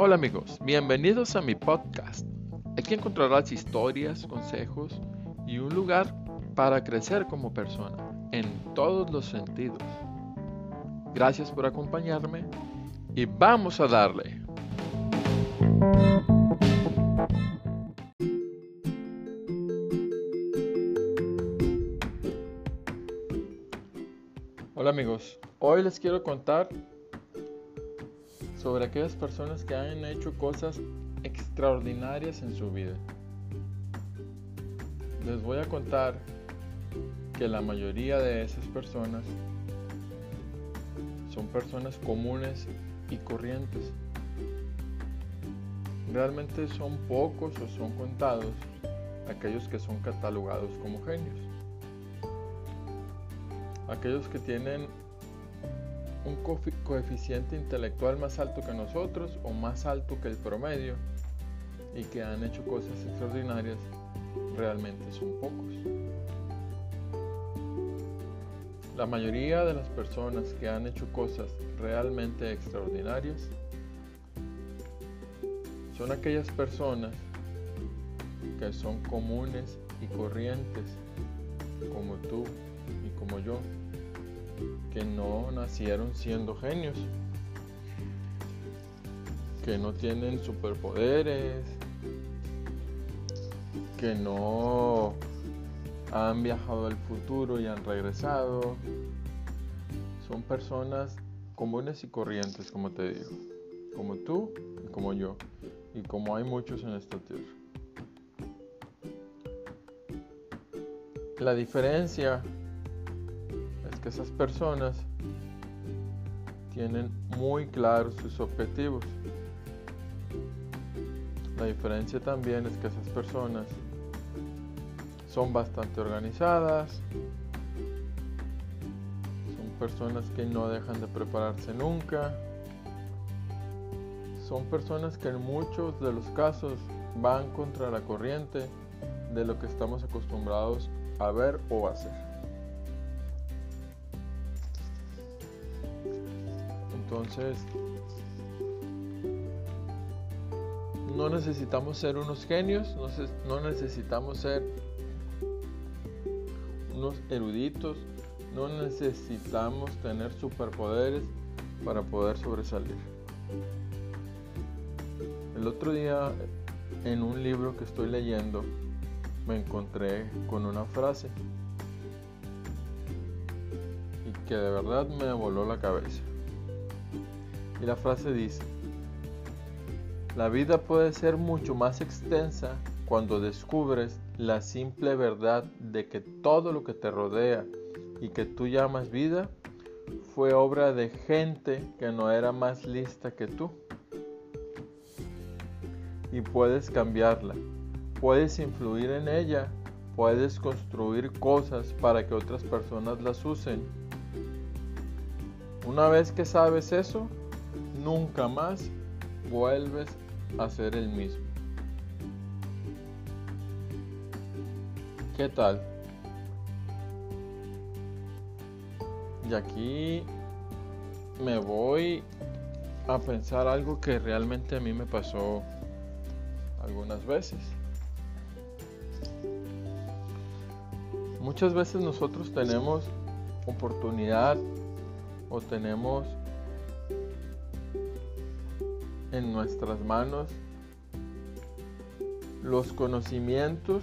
Hola amigos, bienvenidos a mi podcast. Aquí encontrarás historias, consejos y un lugar para crecer como persona en todos los sentidos. Gracias por acompañarme y vamos a darle. Hola amigos, hoy les quiero contar sobre aquellas personas que han hecho cosas extraordinarias en su vida. Les voy a contar que la mayoría de esas personas son personas comunes y corrientes. Realmente son pocos o son contados aquellos que son catalogados como genios. Aquellos que tienen un coeficiente intelectual más alto que nosotros o más alto que el promedio y que han hecho cosas extraordinarias realmente son pocos. La mayoría de las personas que han hecho cosas realmente extraordinarias son aquellas personas que son comunes y corrientes como tú y como yo que no nacieron siendo genios, que no tienen superpoderes, que no han viajado al futuro y han regresado. Son personas comunes y corrientes, como te digo, como tú y como yo, y como hay muchos en esta tierra. La diferencia esas personas tienen muy claros sus objetivos. La diferencia también es que esas personas son bastante organizadas, son personas que no dejan de prepararse nunca, son personas que en muchos de los casos van contra la corriente de lo que estamos acostumbrados a ver o hacer. Entonces, no necesitamos ser unos genios, no necesitamos ser unos eruditos, no necesitamos tener superpoderes para poder sobresalir. El otro día, en un libro que estoy leyendo, me encontré con una frase y que de verdad me voló la cabeza. Y la frase dice, la vida puede ser mucho más extensa cuando descubres la simple verdad de que todo lo que te rodea y que tú llamas vida fue obra de gente que no era más lista que tú. Y puedes cambiarla, puedes influir en ella, puedes construir cosas para que otras personas las usen. Una vez que sabes eso, nunca más vuelves a ser el mismo. ¿Qué tal? Y aquí me voy a pensar algo que realmente a mí me pasó algunas veces. Muchas veces nosotros tenemos oportunidad o tenemos en nuestras manos los conocimientos,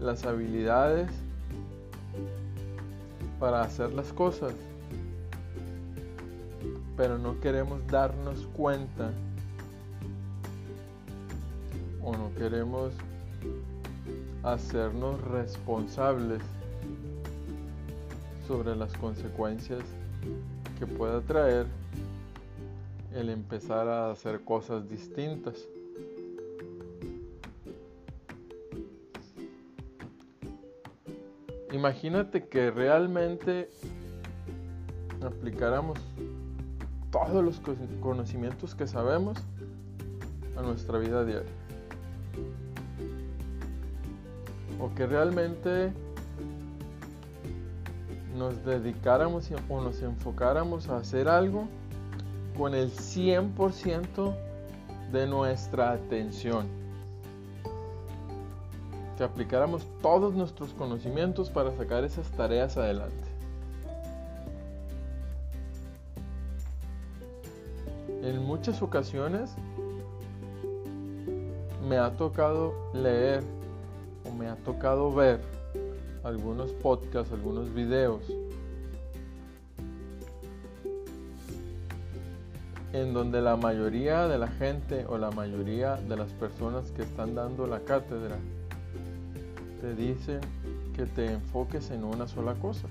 las habilidades para hacer las cosas, pero no queremos darnos cuenta o no queremos hacernos responsables sobre las consecuencias que pueda traer el empezar a hacer cosas distintas. Imagínate que realmente aplicáramos todos los conocimientos que sabemos a nuestra vida diaria. O que realmente nos dedicáramos o nos enfocáramos a hacer algo con el 100% de nuestra atención. Que aplicáramos todos nuestros conocimientos para sacar esas tareas adelante. En muchas ocasiones me ha tocado leer o me ha tocado ver algunos podcasts, algunos videos en donde la mayoría de la gente o la mayoría de las personas que están dando la cátedra te dicen que te enfoques en una sola cosa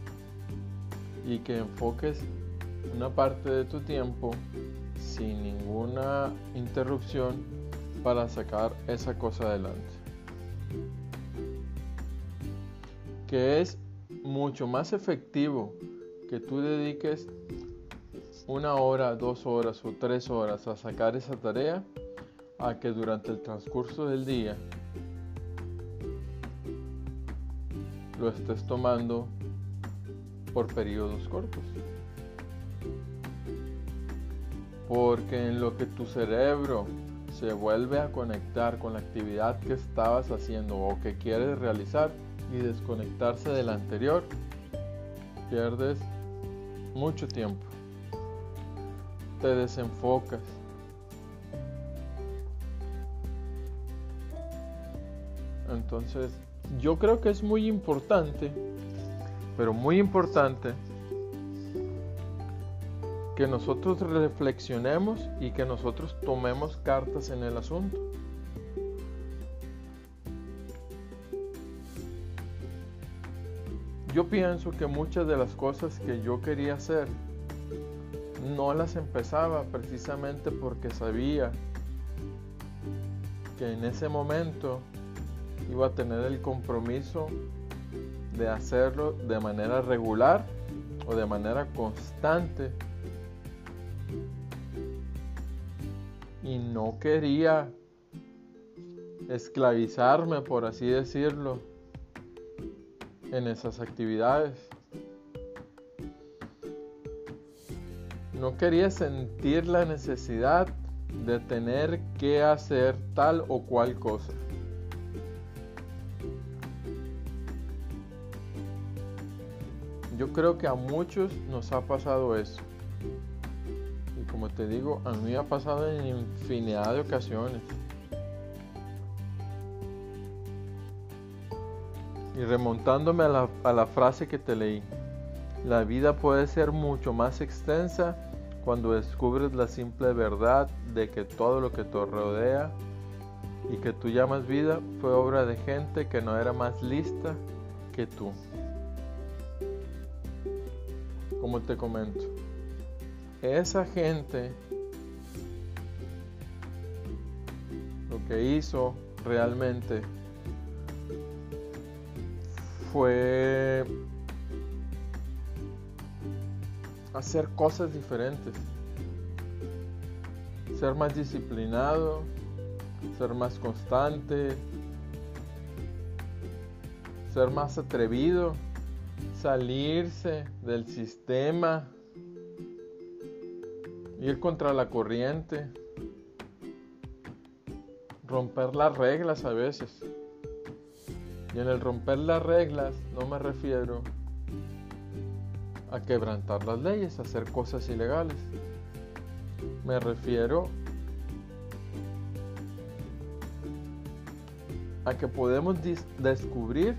y que enfoques una parte de tu tiempo sin ninguna interrupción para sacar esa cosa adelante. Que es mucho más efectivo que tú dediques una hora, dos horas o tres horas a sacar esa tarea a que durante el transcurso del día lo estés tomando por periodos cortos. Porque en lo que tu cerebro se vuelve a conectar con la actividad que estabas haciendo o que quieres realizar y desconectarse de la anterior, pierdes mucho tiempo te desenfocas. Entonces, yo creo que es muy importante, pero muy importante, que nosotros reflexionemos y que nosotros tomemos cartas en el asunto. Yo pienso que muchas de las cosas que yo quería hacer no las empezaba precisamente porque sabía que en ese momento iba a tener el compromiso de hacerlo de manera regular o de manera constante. Y no quería esclavizarme, por así decirlo, en esas actividades. No quería sentir la necesidad de tener que hacer tal o cual cosa. Yo creo que a muchos nos ha pasado eso. Y como te digo, a mí ha pasado en infinidad de ocasiones. Y remontándome a la frase que te leí, la vida puede ser mucho más extensa cuando descubres la simple verdad de que todo lo que te rodea y que tú llamas vida fue obra de gente que no era más lista que tú. Como te comento, esa gente lo que hizo realmente fue hacer cosas diferentes. Ser más disciplinado, ser más constante, ser más atrevido, salirse del sistema, ir contra la corriente, romper las reglas a veces. Y en el romper las reglas no me refiero a quebrantar las leyes, a hacer cosas ilegales. Me refiero a que podemos descubrir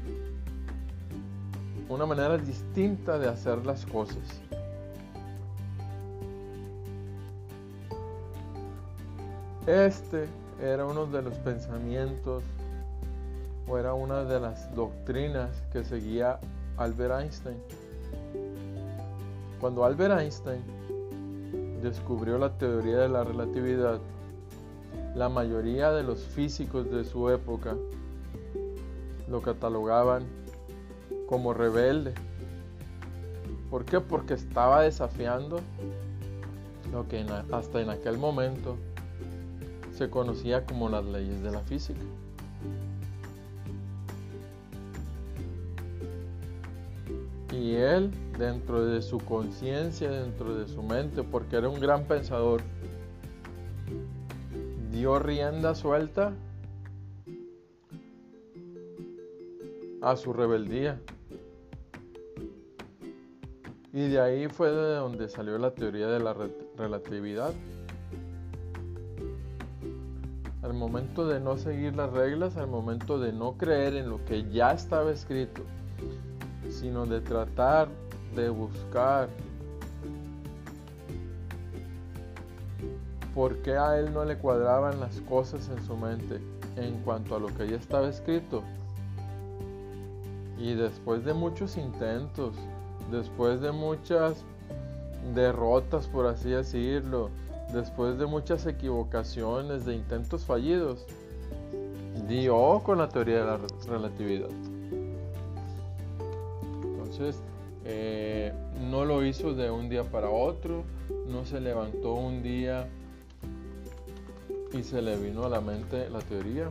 una manera distinta de hacer las cosas. Este era uno de los pensamientos o era una de las doctrinas que seguía Albert Einstein. Cuando Albert Einstein descubrió la teoría de la relatividad, la mayoría de los físicos de su época lo catalogaban como rebelde. ¿Por qué? Porque estaba desafiando lo que hasta en aquel momento se conocía como las leyes de la física. Y él, dentro de su conciencia, dentro de su mente, porque era un gran pensador, dio rienda suelta a su rebeldía. Y de ahí fue de donde salió la teoría de la relatividad. Al momento de no seguir las reglas, al momento de no creer en lo que ya estaba escrito, sino de tratar de buscar por qué a él no le cuadraban las cosas en su mente en cuanto a lo que ya estaba escrito. Y después de muchos intentos, después de muchas derrotas, por así decirlo, después de muchas equivocaciones, de intentos fallidos, dio con la teoría de la relatividad. Entonces, eh, no lo hizo de un día para otro, no se levantó un día y se le vino a la mente la teoría.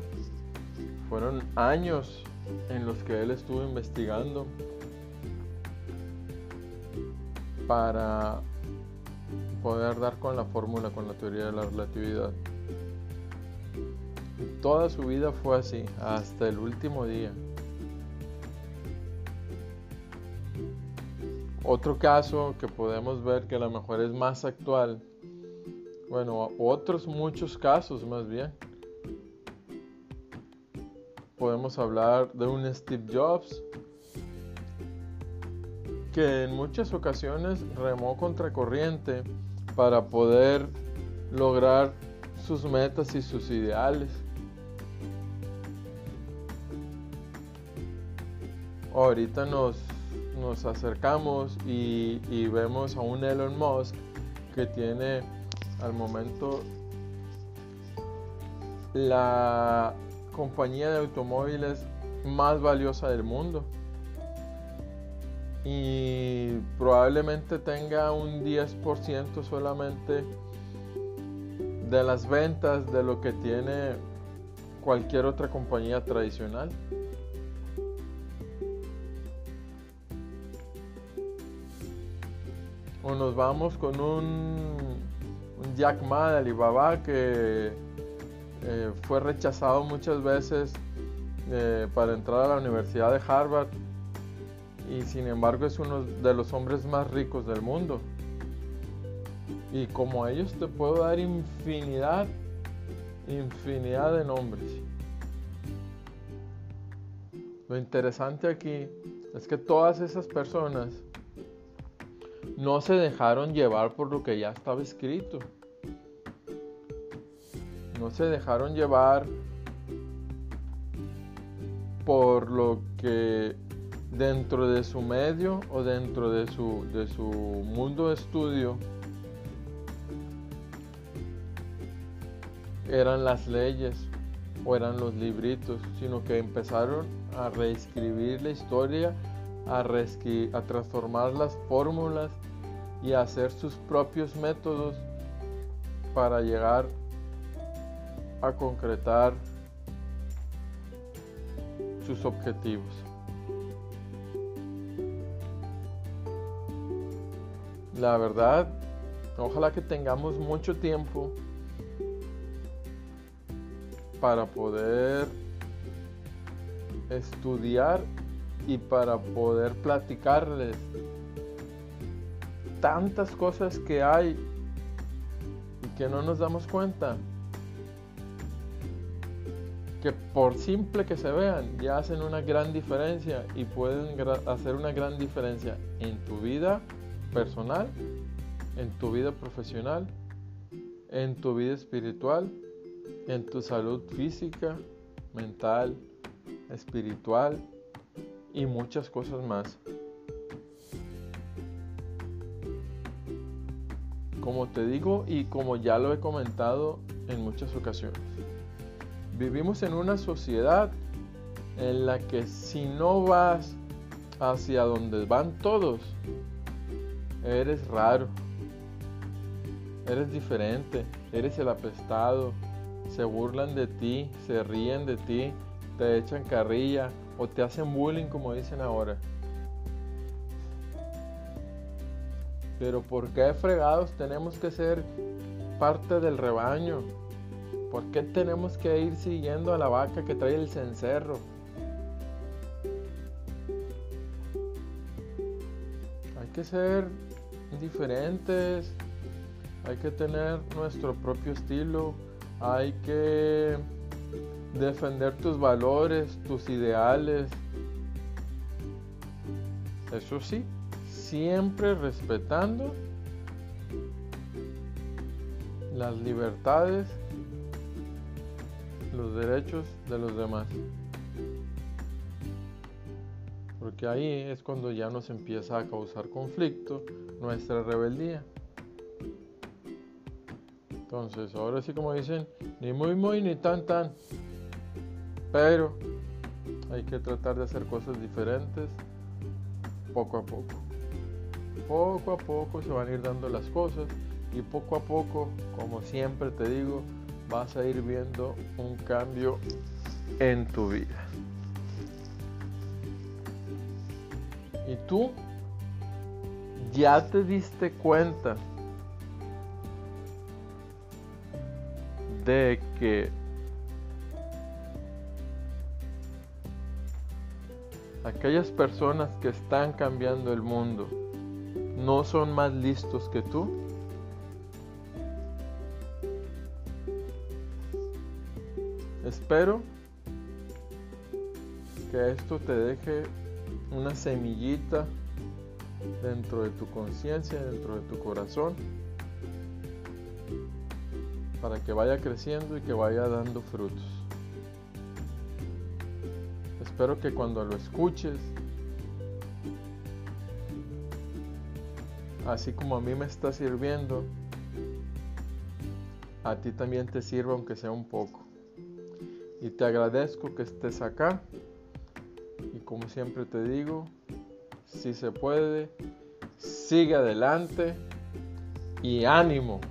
Fueron años en los que él estuvo investigando para poder dar con la fórmula, con la teoría de la relatividad. toda su vida fue así, hasta el último día. Otro caso que podemos ver que a lo mejor es más actual, bueno, otros muchos casos más bien. Podemos hablar de un Steve Jobs que en muchas ocasiones remó contracorriente para poder lograr sus metas y sus ideales. Ahorita nos, nos acercamos y, vemos a un Elon Musk que tiene al momento la compañía de automóviles más valiosa del mundo y probablemente tenga un 10% solamente de las ventas de lo que tiene cualquier otra compañía tradicional. O nos vamos con un, Jack Ma de Alibaba que eh, fue rechazado muchas veces eh, para entrar a la Universidad de Harvard y sin embargo es uno de los hombres más ricos del mundo. Y como a ellos te puedo dar infinidad, infinidad de nombres. Lo interesante aquí es que todas esas personas no se dejaron llevar por lo que ya estaba escrito. No se dejaron llevar por lo que dentro de su medio o dentro de su, de su mundo de estudio eran las leyes o eran los libritos, sino que empezaron a reescribir la historia, a, a transformar las fórmulas y a hacer sus propios métodos para llegar a concretar sus objetivos. la verdad, ojalá que tengamos mucho tiempo para poder estudiar y para poder platicarles tantas cosas que hay y que no nos damos cuenta que por simple que se vean ya hacen una gran diferencia y pueden hacer una gran diferencia en tu vida personal, en tu vida profesional, en tu vida espiritual, en tu salud física, mental, espiritual y muchas cosas más. Como te digo y como ya lo he comentado en muchas ocasiones, vivimos en una sociedad en la que si no vas hacia donde van todos, Eres raro. Eres diferente. Eres el apestado. Se burlan de ti, se ríen de ti, te echan carrilla o te hacen bullying como dicen ahora. Pero ¿por qué fregados tenemos que ser parte del rebaño? ¿Por qué tenemos que ir siguiendo a la vaca que trae el cencerro? Hay que ser diferentes, hay que tener nuestro propio estilo, hay que defender tus valores, tus ideales. Eso sí, siempre respetando las libertades, los derechos de los demás. Porque ahí es cuando ya nos empieza a causar conflicto nuestra rebeldía. Entonces, ahora sí como dicen, ni muy muy ni tan tan. Pero hay que tratar de hacer cosas diferentes poco a poco. Poco a poco se van a ir dando las cosas y poco a poco, como siempre te digo, vas a ir viendo un cambio en tu vida. Y tú ya te diste cuenta de que aquellas personas que están cambiando el mundo no son más listos que tú? Espero que esto te deje una semillita dentro de tu conciencia, dentro de tu corazón para que vaya creciendo y que vaya dando frutos. Espero que cuando lo escuches, así como a mí me está sirviendo, a ti también te sirva aunque sea un poco. Y te agradezco que estés acá. Y como siempre te digo, si se puede, sigue adelante y ánimo.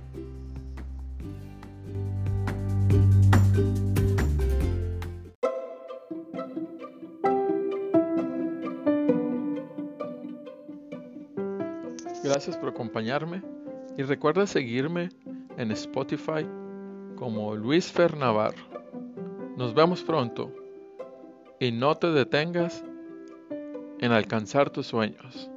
Gracias por acompañarme y recuerda seguirme en Spotify como Luis Fer Navarro. Nos vemos pronto y no te detengas en alcanzar tus sueños.